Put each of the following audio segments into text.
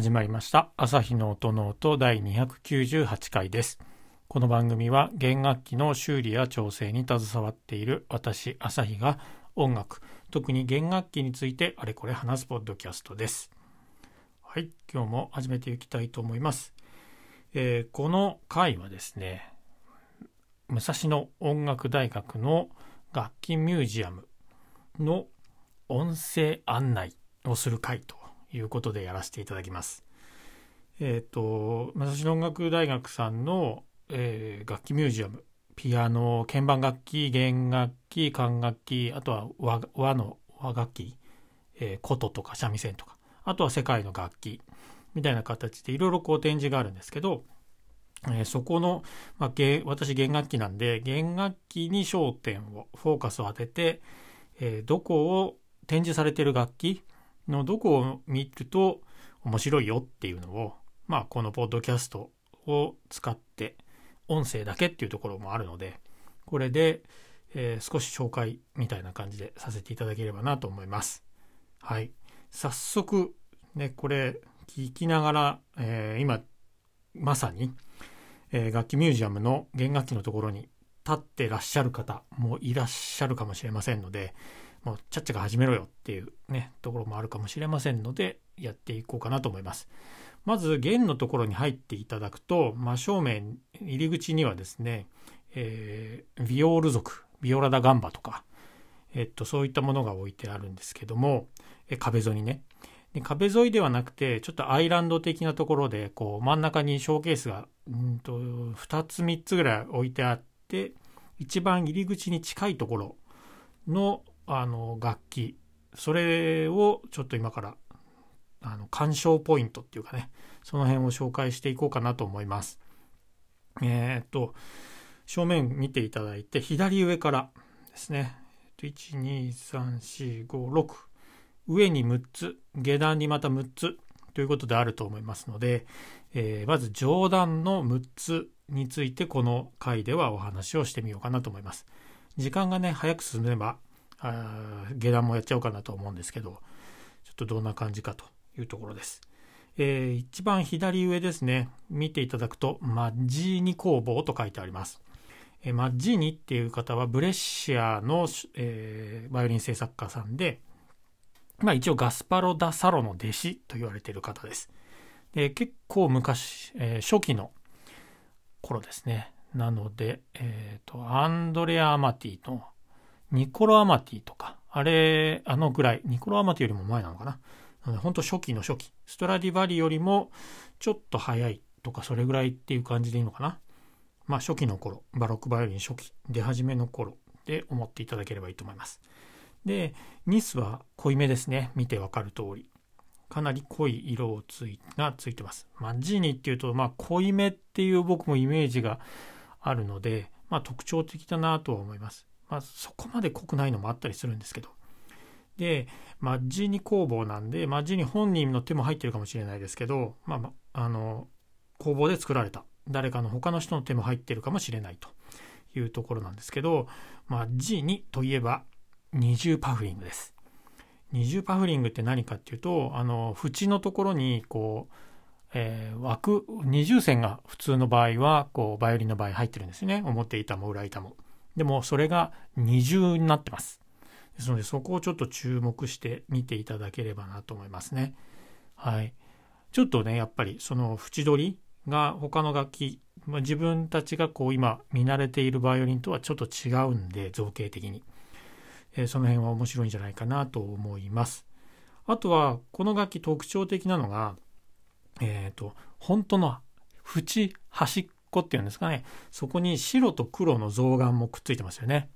始まりました。朝日の音の音第298回です。この番組は弦楽器の修理や調整に携わっている私朝日が音楽特に弦楽器についてあれこれ話すポッドキャストです。はい今日も始めていきたいと思います、えー、この回はですね武蔵野音楽大学の楽器ミュージアムの音声案内をする回ということでやらせていただきます。えっ、ー、と、武蔵野音楽大学さんの、えー、楽器ミュージアム、ピアノ、鍵盤楽器、弦楽器、管楽器、あとは和和の和楽器、えー、琴とか三味線とか、あとは世界の楽器、みたいな形でいろいろこう展示があるんですけど、えー、そこの、まあ、私弦楽器なんで、弦楽器に焦点を、フォーカスを当てて、えー、どこを展示されている楽器のどこを見ると面白いよっていうのを、まあ、このポッドキャストを使って音声だけっていうところもあるので、これで、えー、少し紹介みたいな感じでさせていただければなと思います。はい。早速、ね、これ聞きながら、えー、今、まさに、えー、楽器ミュージアムの弦楽器のところに立ってらっしゃる方もいらっしゃるかもしれませんので、もうちゃっちゃか始めろよっていうね、ところもあるかもしれませんので、やっていこうかなと思います。まず、弦のところに入っていただくと、真正面、入り口にはですね、えー、ビオール族、ビオラダガンバとか、えっと、そういったものが置いてあるんですけども、え壁沿いにね。で壁沿いではなくて、ちょっとアイランド的なところで、こう、真ん中にショーケースが、うんと、2つ3つぐらい置いてあって、一番入り口に近いところのあの楽器それをちょっと今からあの鑑賞ポイントっていうかねその辺を紹介していこうかなと思います。えー、っと正面見ていただいて左上からですね123456上に6つ下段にまた6つということであると思いますので、えー、まず上段の6つについてこの回ではお話をしてみようかなと思います。時間がね早く進めばあ下段もやっちゃおうかなと思うんですけど、ちょっとどんな感じかというところです。えー、一番左上ですね、見ていただくと、マッジーニ工房と書いてあります。えー、マッジーニっていう方はブレッシアの、えー、バイオリン製作家さんで、まあ一応ガスパロ・ダ・サロの弟子と言われている方です。で結構昔、えー、初期の頃ですね。なので、えっ、ー、と、アンドレア・アマティのニコロアマティとか、あれ、あのぐらい、ニコロアマティよりも前なのかな。なので、本当初期の初期。ストラディバリよりもちょっと早いとか、それぐらいっていう感じでいいのかな。まあ、初期の頃、バロックバイオリン初期、出始めの頃で思っていただければいいと思います。で、ニスは濃いめですね。見てわかる通り。かなり濃い色をついがついてます。マッジーニっていうと、まあ、濃いめっていう僕もイメージがあるので、まあ、特徴的だなとは思います。まあ、そこまで濃くないのもあったりするんですけど。で、マッジニ工房なんで、マッジニ本人の手も入ってるかもしれないですけど、まあ、あの、工房で作られた。誰かの他の人の手も入ってるかもしれないというところなんですけど、まあ、G2 といえば二重パフリングです。二重パフリングって何かっていうと、あの、縁のところに、こう、えー、枠、二重線が普通の場合は、こう、バイオリンの場合入ってるんですね。表板も裏板も。でもそれが二重になってます。ですのでそこをちょっと注目して見ていただければなと思いますね。はい。ちょっとね、やっぱりその縁取りが他の楽器、まあ、自分たちがこう今見慣れているバイオリンとはちょっと違うんで、造形的に。えー、その辺は面白いんじゃないかなと思います。あとは、この楽器特徴的なのが、えっ、ー、と、本当の縁、端っこっていうんですかね。そこに白と黒の象眼もくっついてますよね。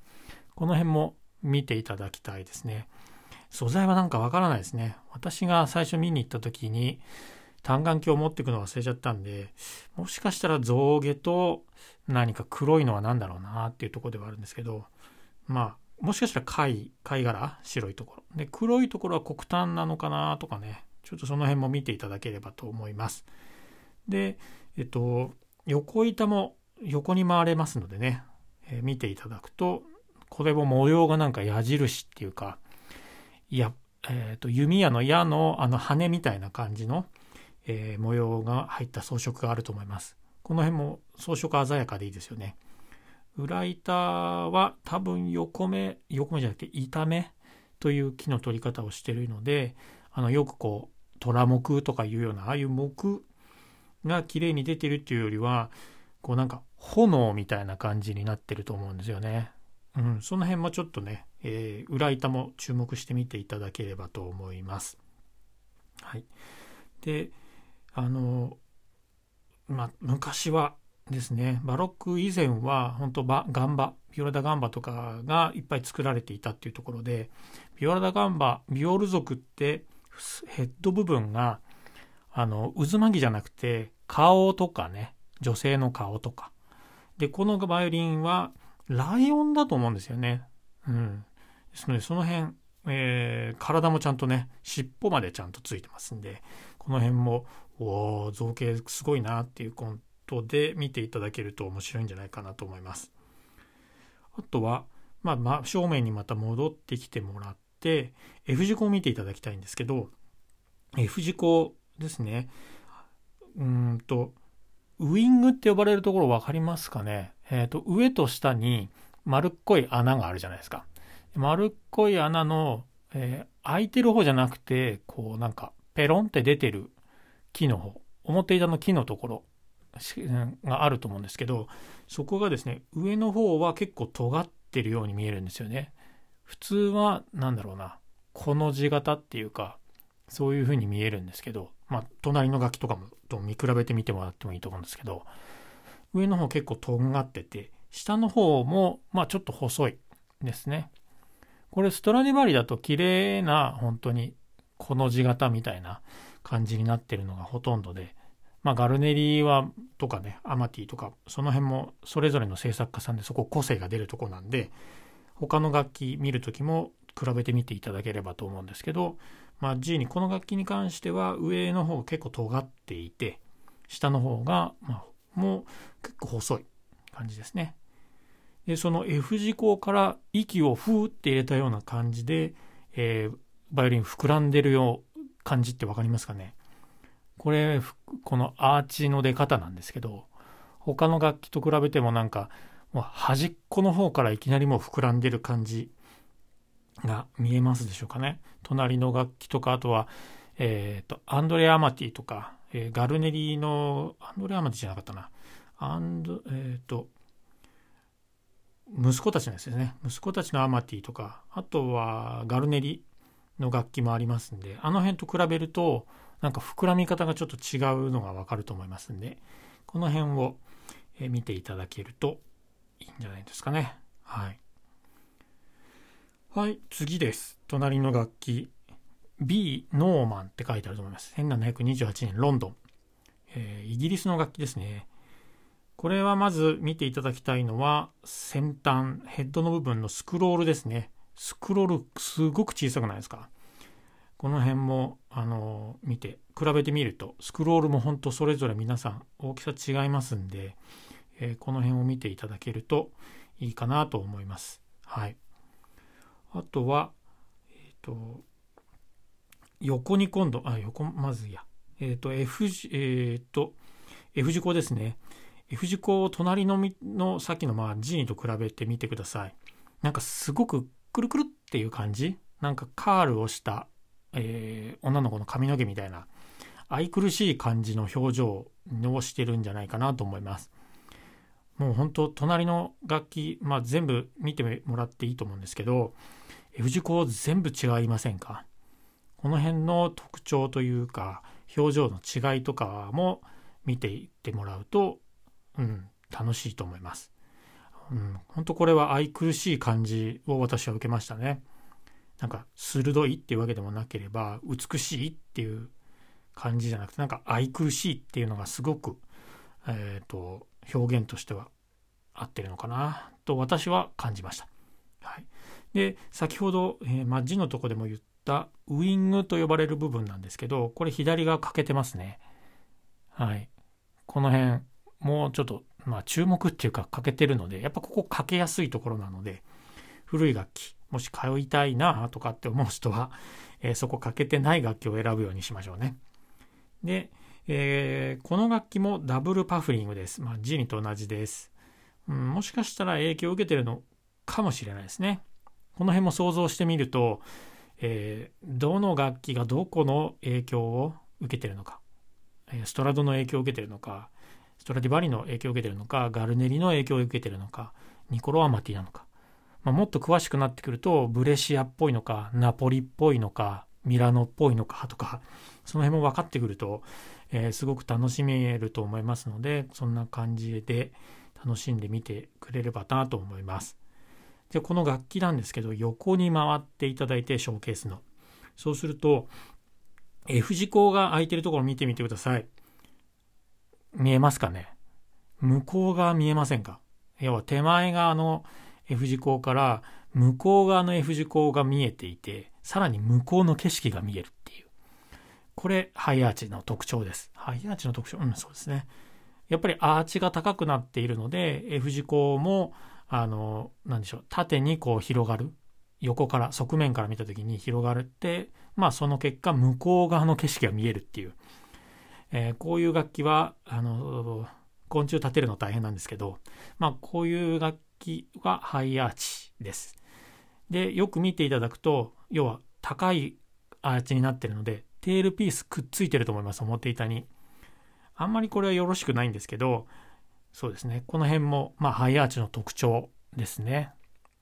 この辺も見ていただきたいですね。素材はなんかわからないですね。私が最初見に行った時に単眼鏡を持っていくの忘れちゃったんで、もしかしたら象牙と何か黒いのは何だろうなっていうところではあるんですけど、まあ、もしかしたら貝、貝殻白いところ。で、黒いところは黒炭なのかなとかね、ちょっとその辺も見ていただければと思います。で、えっと、横板も横に回れますのでね、えー、見ていただくと、これも模様がなんか矢印っていうか、いや、えっ、ー、と、弓矢の矢のあの羽みたいな感じの、えー、模様が入った装飾があると思います。この辺も装飾鮮やかでいいですよね。裏板は多分横目、横目じゃなくて板目という木の取り方をしているので、あのよくこう虎木とかいうようなああいう木が綺麗に出てるっていうよりはこうなんか炎みたいな感じになってると思うんですよね。うん、その辺もちょっとね、えー、裏板も注目してみていただければと思います。はい。で、あの、まあ、昔はですね、バロック以前は本当バガンバ、ビオラダガンバとかがいっぱい作られていたっていうところで、ビオラダガンバ、ビオール族ってヘッド部分があの渦巻きじゃなくて顔とかね、女性の顔とか。で、このバイオリンはライオンだと思うんですよね。うん。ですので、その辺、えー、体もちゃんとね、尻尾までちゃんとついてますんで、この辺も、お造形すごいなっていうことで見ていただけると面白いんじゃないかなと思います。あとは、まあ、正面にまた戻ってきてもらって、F 字工を見ていただきたいんですけど、F 字工ですね。うんと、ウイングって呼ばれるところ分かりますかね？えっ、ー、と、上と下に丸っこい穴があるじゃないですか。丸っこい穴の、えー、開いてる方じゃなくて、こうなんか、ペロンって出てる木の方、表板の木のところがあると思うんですけど、そこがですね、上の方は結構尖ってるように見えるんですよね。普通は、なんだろうな、この字型っていうか、そういう風に見えるんですけど、まあ、隣の楽器とかもと見比べてみてもらってもいいと思うんですけど、上の方結構とんがってて、下の方も、まあちょっと細いですね。これストラディバリだと綺麗な本当にこの字型みたいな感じになってるのがほとんどで、まあガルネリはとかね、アマティとか、その辺もそれぞれの制作家さんでそこ個性が出るとこなんで、他の楽器見るときも比べてみていただければと思うんですけど、まあ G にこの楽器に関しては上の方が結構尖っていて、下の方が、まあ、もう結構細い感じですね。で、その F 字工から息をふーって入れたような感じで、えー、バイオリン膨らんでるよう感じってわかりますかね？これ、このアーチの出方なんですけど、他の楽器と比べてもなんか、もう端っこの方からいきなりもう膨らんでる感じが見えますでしょうかね。隣の楽器とか、あとは、えっ、ー、と、アンドレ・アマティとか、えー、ガルネリの、アンドレ・アマティじゃなかったな。アンド、えっ、ー、と、息子たちのやつですね。息子たちのアマティとか、あとはガルネリの楽器もありますんで、あの辺と比べると、なんか膨らみ方がちょっと違うのがわかると思いますんで、この辺を見ていただけるといいんじゃないですかね。はい。はい、次です。隣の楽器。B ノーマンって書いてあると思います。1728年ロンドン。えー、イギリスの楽器ですね。これはまず見ていただきたいのは先端、ヘッドの部分のスクロールですね。スクロールすごく小さくないですか？この辺も、あの見て、比べてみると、スクロールも本当それぞれ皆さん大きさ違いますんで、えー、この辺を見ていただけるといいかなと思います。はい。あとは、えっ、ー、と、横に今度、あ、横、まずいや。えっ、ー、と、F 字、えっ、と、F 字工ですね。F 字工を隣ののさっきのまあ G と比べてみてください。なんかすごくくるくるっていう感じ？なんかカールをした、えー、女の子の髪の毛みたいな愛くるしい感じの表情をしてるんじゃないかなと思います。もう本当隣の楽器、まあ、全部見てもらっていいと思うんですけど F 字工全部違いませんか？この辺の特徴というか表情の違いとかも見ていってもらうと、うん、楽しいと思います。うん、本当これは愛くるしい感じを私は受けましたね。なんか鋭いっていうわけでもなければ美しいっていう感じじゃなくてなんか愛くるしいっていうのがすごく、えーと、表現としては合ってるのかなと私は感じました。はい、で先ほど、えー、マッジのとこでも言ったウイングと呼ばれる部分なんですけどこれ左側欠けてますね。はい、この辺もうちょっとまあ注目っていうか欠けてるので、やっぱここ欠けやすいところなので、古い楽器、もし通いたいなとかって思う人は、えー、そこ欠けてない楽器を選ぶようにしましょうね。で、えー、この楽器もダブルパフリングです。まあ、ジニと同じです、うん。もしかしたら影響を受けてるのかもしれないですね。この辺も想像してみると、えー、どの楽器がどこの影響を受けてるのか、えストラドの影響を受けてるのか、ストラディバリの影響を受けてるのか、ガルネリの影響を受けてるのか、ニコロアマティなのか、まあ、もっと詳しくなってくると、ブレシアっぽいのか、ナポリっぽいのか、ミラノっぽいのかとか、その辺も分かってくると、えー、すごく楽しめると思いますので、そんな感じで楽しんでみてくれればなと思います。で、この楽器なんですけど、横に回っていただいて、ショーケースの。そうすると、F 字工が空いてるところ見てみてください。見えますかね？向こう側見えませんか？要は手前側の F 字工から向こう側の F 字工が見えていて、さらに向こうの景色が見えるっていう。これ、ハイアーチの特徴です。ハイアーチの特徴うん、そうですね。やっぱりアーチが高くなっているので、F 字工も、あの、なんでしょう、縦にこう広がる。横から、側面から見た時に広がるって、まあその結果、向こう側の景色が見えるっていう。えー、こういう楽器は、あの、昆虫立てるの大変なんですけど、まあこういう楽器はハイアーチです。で、よく見ていただくと、要は高いアーチになってるので、テールピースくっついてると思います、表板に。あんまりこれはよろしくないんですけど、そうですね。この辺も、まあ、ハイアーチの特徴ですね。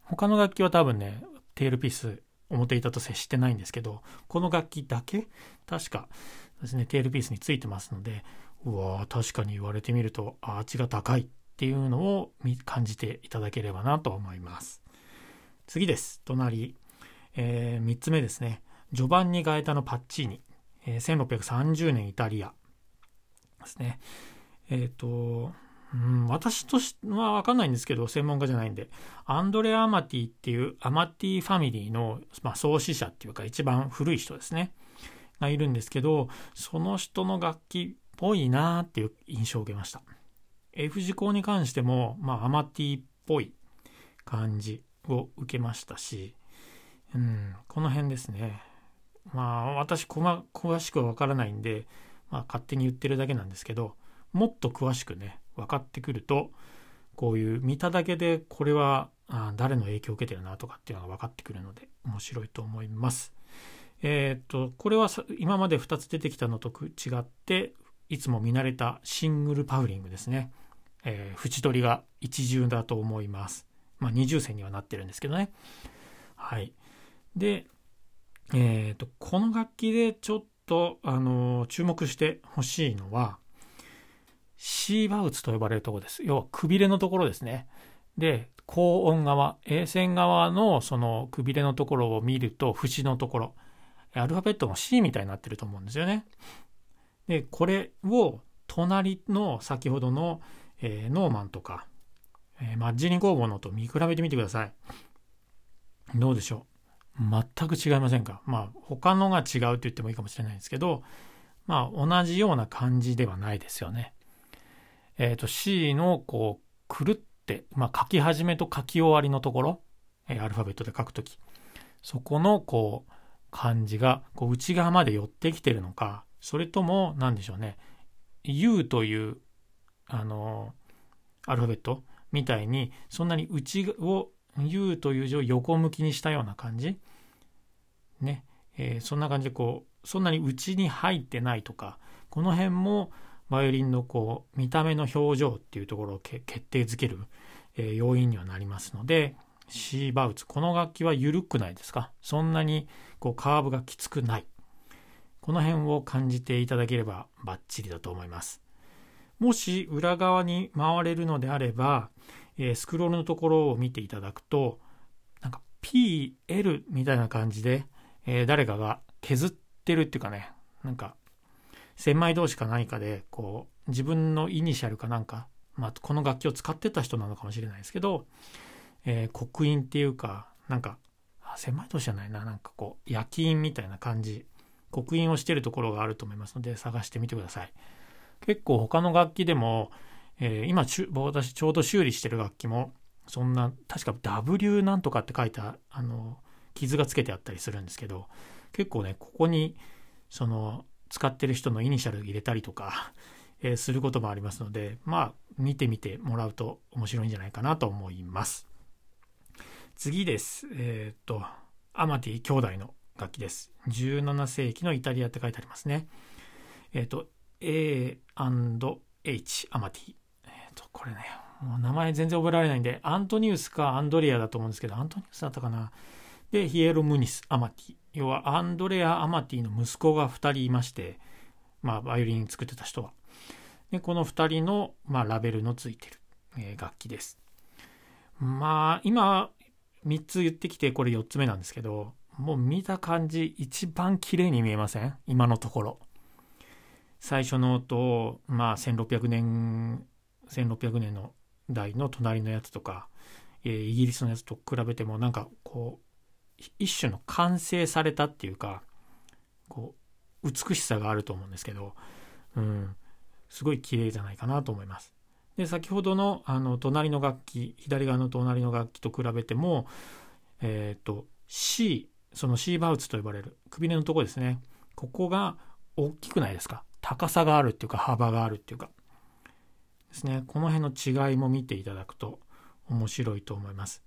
他の楽器は多分ね、テールピース、表板と接してないんですけど、この楽器だけ、確かですね、テールピースについてますので、うわ確かに言われてみると、アーチが高いっていうのを感じていただければなと思います。次です。隣。えー、3つ目ですね。ジョバンニ・ガエタのパッチーニ。えー、1630年イタリアですね。えっ、ー、と、うん、私としてはわかんないんですけど、専門家じゃないんで、アンドレア・アマティっていうアマティファミリーの、まあ、創始者っていうか一番古い人ですね。がいるんですけど、その人の楽器っぽいなーっていう印象を受けました。F 字工に関しても、まあ、アマティっぽい感じを受けましたし、うん、この辺ですね。まあ、私、詳しくはわからないんで、まあ、勝手に言ってるだけなんですけど、もっと詳しくね、分かってくると、こういう見ただけで、これは誰の影響を受けてるなとかっていうのが分かってくるので、面白いと思います。えっ、と、これは今まで2つ出てきたのと違って、いつも見慣れたシングルパウリングですね。えー、縁取りが一重だと思います。まあ、二重線にはなってるんですけどね。はい。で、えっ、ー、と、この楽器でちょっと、あの、注目してほしいのは、シーバウツと呼ばれるとこです。要は、くびれのところですね。で、高音側、A 線側のそのくびれのところを見ると、節のところ、アルファベットの C みたいになってると思うんですよね。で、これを隣の先ほどの、えー、ノーマンとか、えー、マッジニ工房のと見比べてみてください。どうでしょう？全く違いませんか？まあ他のが違うって言ってもいいかもしれないんですけど、まあ同じような感じではないですよね。えっ、ー、と C のこう狂って、まあ書き始めと書き終わりのところ、えー、アルファベットで書くとき、そこのこう感じがこう内側まで寄ってきてるのか、それとも何でしょうね U というあのアルファベットみたいにそんなに内を U という字を横向きにしたような感じね、えー、そんな感じでこうそんなに内に入ってないとかこの辺もバイオリンのこう見た目の表情っていうところを決定づける、えー、要因にはなりますので C バウツこの楽器は緩くないですか？そんなにこうカーブがきつくない。この辺を感じていただければバッチリだと思います。もし裏側に回れるのであれば、えー、スクロールのところを見ていただくとなんか PL みたいな感じで、えー、誰かが削ってるっていうかねなんか千枚同士か何かでこう自分のイニシャルかなんか、まあ、この楽器を使ってた人なのかもしれないですけど、えー、刻印っていうかなんか千枚同士じゃないななんかこう焼き印みたいな感じ。刻印をしてるところがあると思いますので探してみてください。結構他の楽器でも、えー、今私ちょうど修理してる楽器もそんな確か W なんとかって書いたあの傷がつけてあったりするんですけど結構ねここにその使ってる人のイニシャル入れたりとか、えー、することもありますので、まあ、見てみてもらうと面白いんじゃないかなと思います。次です。えっ、と、アマティ兄弟の楽器です。17世紀のイタリアって書いてありますね。えっ、と、A&H アマティ。えっ、と、これね、もう名前全然覚えられないんで、アントニウスかアンドレアだと思うんですけど、アントニウスだったかな。で、ヒエロムニス・アマティ。要は、アンドレア・アマティの息子が2人いまして、まあ、バイオリン作ってた人は。で、この2人の、まあ、ラベルのついてる、えー、楽器です。まあ、今、3つ言ってきて、これ4つ目なんですけど、もう見た感じ、一番綺麗に見えません？今のところ。最初の音、まあ、1600年、1600年の代の隣のやつとか、えー、イギリスのやつと比べても、なんかこう、一種の完成されたっていうかこう美しさがあると思うんですけど、うん、すごい綺麗じゃないかなと思います。で先ほどのあの隣の楽器左側の隣の楽器と比べても、えっ、ー、と C その C バウツと呼ばれるくびれのとこですねここが大きくないですか？高さがあるっていうか幅があるっていうかですねこの辺の違いも見ていただくと面白いと思います。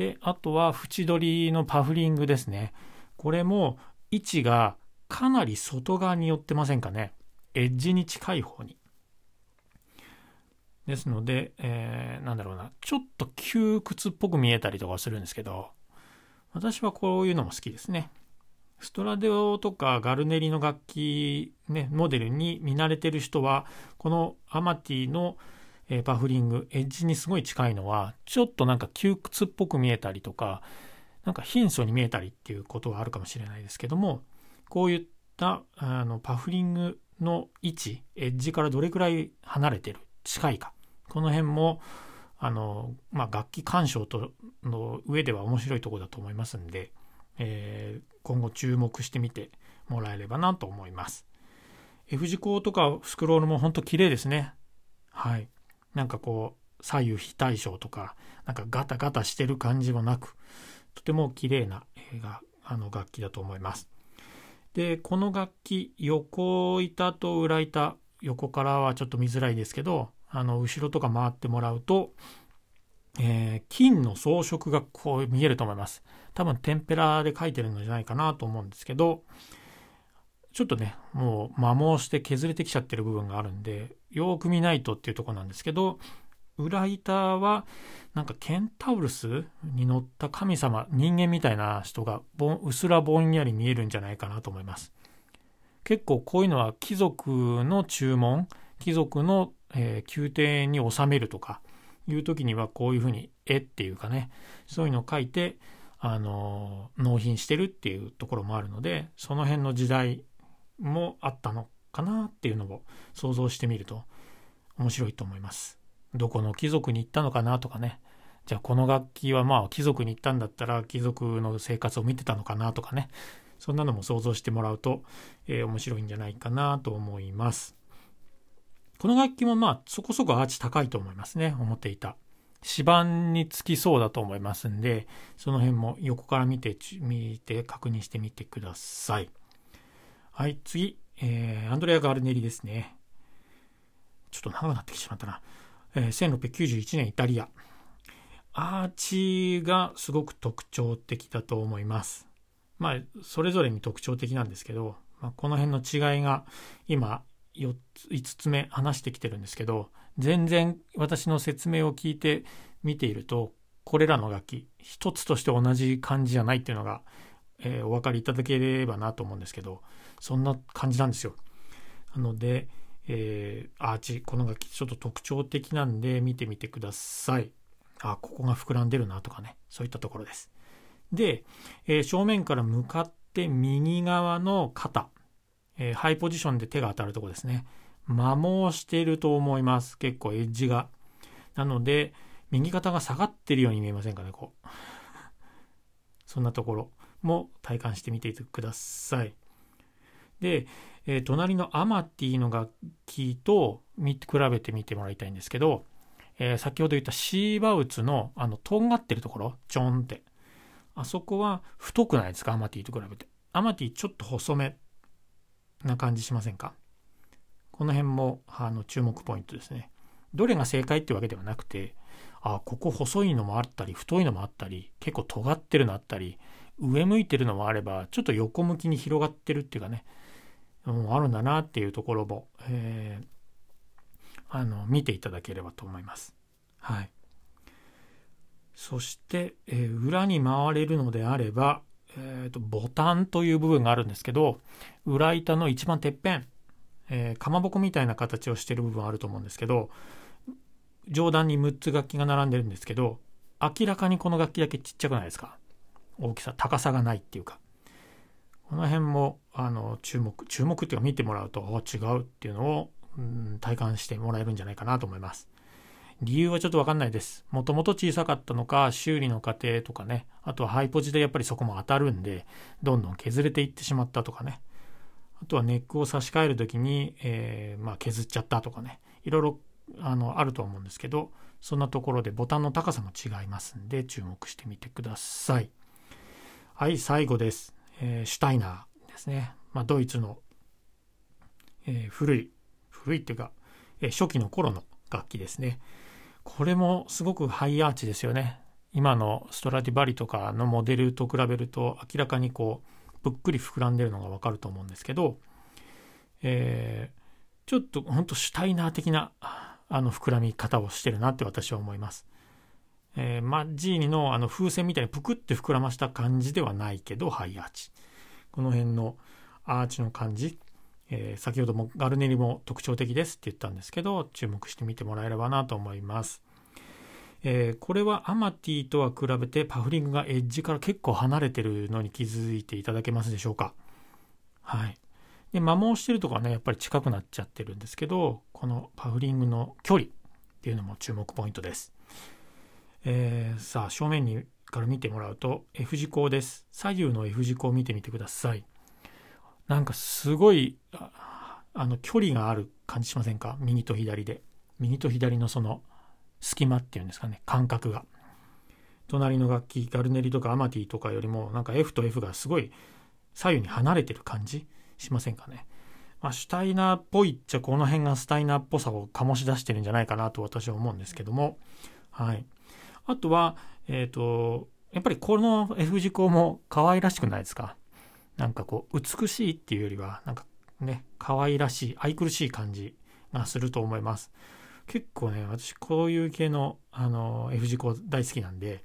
で、あとは縁取りのパフリングですね。これも位置がかなり外側に寄ってませんかね。エッジに近い方に。ですので、えー、なんだろうな、ちょっと窮屈っぽく見えたりとかするんですけど、私はこういうのも好きですね。ストラデオとかガルネリの楽器、ね、モデルに見慣れてる人は、このアマティのえバフリング、エッジにすごい近いのは、ちょっとなんか窮屈っぽく見えたりとか、なんか貧相に見えたりっていうことはあるかもしれないですけども、こういったあのパフリングの位置、エッジからどれくらい離れてる、近いか。この辺も、あの、まあ、楽器鑑賞との上では面白いとこだと思いますんで、えー、今後注目してみてもらえればなと思います。F 字工とかスクロールも本当綺麗ですね。はい。なんかこう左右非対称とかなんかガタガタしてる感じもなくとても綺麗ながあの楽器だと思います。でこの楽器横板と裏板横からはちょっと見づらいですけどあの後ろとか回ってもらうと、えー、金の装飾がこう見えると思います。多分天ぷらで描いてるのじゃないかなと思うんですけどちょっとねもう摩耗して削れてきちゃってる部分があるんでよく見ないとっていうとこなんですけど裏板はなんかケンタウルスに乗った神様人間みたいな人がうすらぼんやり見えるんじゃないかなと思います。結構こういうのは貴族の注文貴族の、えー、宮廷に収めるとかいう時にはこういうふうに絵っていうかねそういうのを書いてあの納品してるっていうところもあるのでその辺の時代もあったのかなっていうのを想像してみると面白いと思います。どこの貴族に行ったのかなとかね。じゃあこの楽器はまあ貴族に行ったんだったら貴族の生活を見てたのかなとかね。そんなのも想像してもらうと、えー、面白いんじゃないかなと思います。この楽器もまあそこそこアーチ高いと思いますね。思っていた。指板につきそうだと思いますんで、その辺も横から見て、見て確認してみてください。はい、次。えー、アンドレア・ガルネリですね。ちょっと長くなってきてしまったな。えー、1691年イタリア。アーチがすごく特徴的だと思います。まあ、それぞれに特徴的なんですけど、まあ、この辺の違いが今4つ、5つ目話してきてるんですけど、全然私の説明を聞いて見ていると、これらの楽器、一つとして同じ感じじゃないっていうのが、えー、お分かりいただければなと思うんですけど、そんな感じなんですよ。なので、えー、アーチ、この楽器ちょっと特徴的なんで見てみてください。あ、ここが膨らんでるなとかね、そういったところです。で、えー、正面から向かって右側の肩、えー、ハイポジションで手が当たるとこですね。摩耗していると思います。結構エッジが。なので、右肩が下がってるように見えませんかね、こう。そんなところも体感してみてください。で、えー、隣のアマティの楽器と比べてみてもらいたいんですけど、えー、先ほど言ったシーバウツのあのとんがってるところ、ちょんって。あそこは太くないですか？アマティと比べて。アマティちょっと細めな感じしませんか？この辺もあの注目ポイントですね。どれが正解ってわけではなくて、あ、ここ細いのもあったり、太いのもあったり、結構尖ってるのあったり、上向いてるのもあれば、ちょっと横向きに広がってるっていうかね、う、あるんだなっていうところも、えー、あの、見ていただければと思います。はい。そして、えー、裏に回れるのであれば、えーと、ボタンという部分があるんですけど裏板の一番てっぺん、えー、かまぼこみたいな形をしてる部分あると思うんですけど上段に6つ楽器が並んでるんですけど明らかにこの楽器だけちっちゃくないですか？大きさ高さがないっていうかこの辺もあの注目注目っていうか見てもらうと違うっていうのを、うん、体感してもらえるんじゃないかなと思います理由はちょっとわかんないです。もともと小さかったのか、修理の過程とかね、あとはハイポジでやっぱりそこも当たるんで、どんどん削れていってしまったとかね。あとはネックを差し替える時に、えー、まあ、削っちゃったとかね。いろいろあのあると思うんですけど、そんなところでボタンの高さも違いますんで、注目してみてください。はい、最後です。えー、シュタイナーですね。まあ、ドイツの、えー、古い、古いっていうか、えー、初期の頃の楽器ですね。これもすごくハイアーチですよね。今のストラディバリとかのモデルと比べると明らかにこうぷっくり膨らんでるのがわかると思うんですけど、えー、ちょっとほんとシュタイナー的なあの膨らみ方をしてるなって私は思います。えー、マジーニのあの風船みたいにぷくって膨らました感じではないけどハイアーチ。この辺のアーチの感じ、えー、先ほどもガルネリも特徴的ですって言ったんですけど注目してみてもらえればなと思います、えー、これはアマティとは比べてパフリングがエッジから結構離れてるのに気づいていただけますでしょうか。はい。で摩耗してるとかねやっぱり近くなっちゃってるんですけどこのパフリングの距離っていうのも注目ポイントです、えー、さあ正面にから見てもらうと F 字工です。左右の F 字工を見てみてください。なんかすごいあの距離がある感じしませんか？右と左で。右と左のその隙間っていうんですかね？感覚が。隣の楽器ガルネリとかアマティとかよりもなんか F と F がすごい左右に離れてる感じしませんかね、まあ、シュタイナーっぽいっちゃこの辺がスタイナーっぽさを醸し出してるんじゃないかなと私は思うんですけども。はい。あとはえっ、ー、とやっぱりこの F 字工も可愛らしくないですか？なんかこう美しいっていうよりはなんかね可愛らしい愛くるしい感じがすると思います。結構ね私こういう系のあの F 字工大好きなんで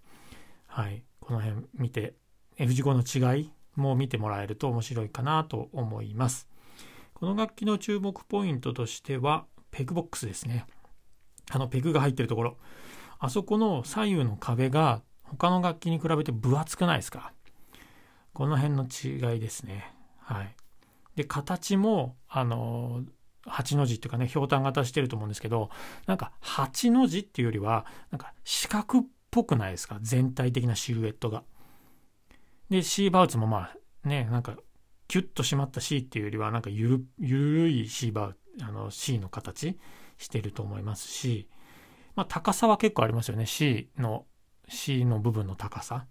はいこの辺見て F 字工の違いも見てもらえると面白いかなと思います。この楽器の注目ポイントとしてはペグボックスですね。あのペグが入ってるところ。あそこの左右の壁が他の楽器に比べて分厚くないですか？この辺の違いですね。はい。で、形も、あの、8の字っていうかね、ひょうたん型してると思うんですけど、なんか8の字っていうよりは、なんか四角っぽくないですか？全体的なシルエットが。で、シーバウツもまあ、ね、なんか、キュッと締まった C っていうよりは、なんかゆる、ゆるいシーバウ、あの C の形してると思いますし、まあ高さは結構ありますよね。C の、C の部分の高さ。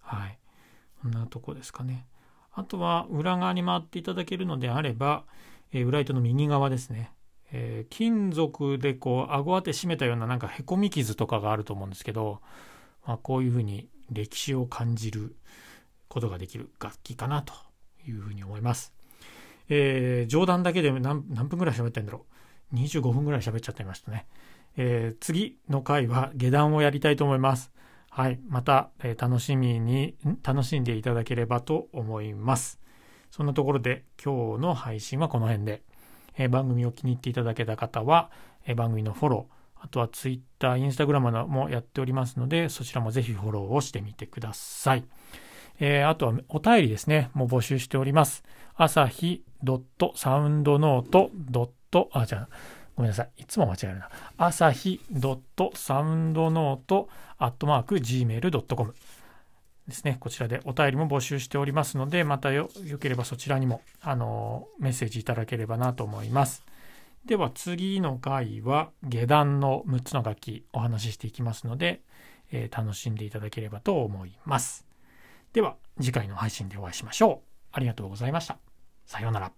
はい。こんなとこですかね。あとは裏側に回っていただけるのであれば、えー、裏糸の右側ですね。えー、金属でこう顎当て締めたようななんかへこみ傷とかがあると思うんですけど、まあ、こういうふうに歴史を感じることができる楽器かなというふうに思います。えー、冗談だけで何分ぐらい喋ってんだろう。25分ぐらい喋っちゃってましたね。えー、次の回は下段をやりたいと思います。はい。また、えー、楽しみに、楽しんでいただければと思います。そんなところで今日の配信はこの辺で、えー、番組を気に入っていただけた方は、え、番組のフォロー、あとは Twitter、Instagram もやっておりますので、そちらもぜひフォローをしてみてください。え、あとはお便りですね、もう募集しております。朝日 .soundnote. あ、じゃあ、ごめんなさい。いつも間違えるな。朝日 .soundnote.gmail.com ですね。こちらでお便りも募集しておりますので、またよ、よければそちらにも、あの、メッセージいただければなと思います。では次の回は下段の6つの楽器お話ししていきますので、えー、楽しんでいただければと思います。では次回の配信でお会いしましょう。ありがとうございました。さようなら。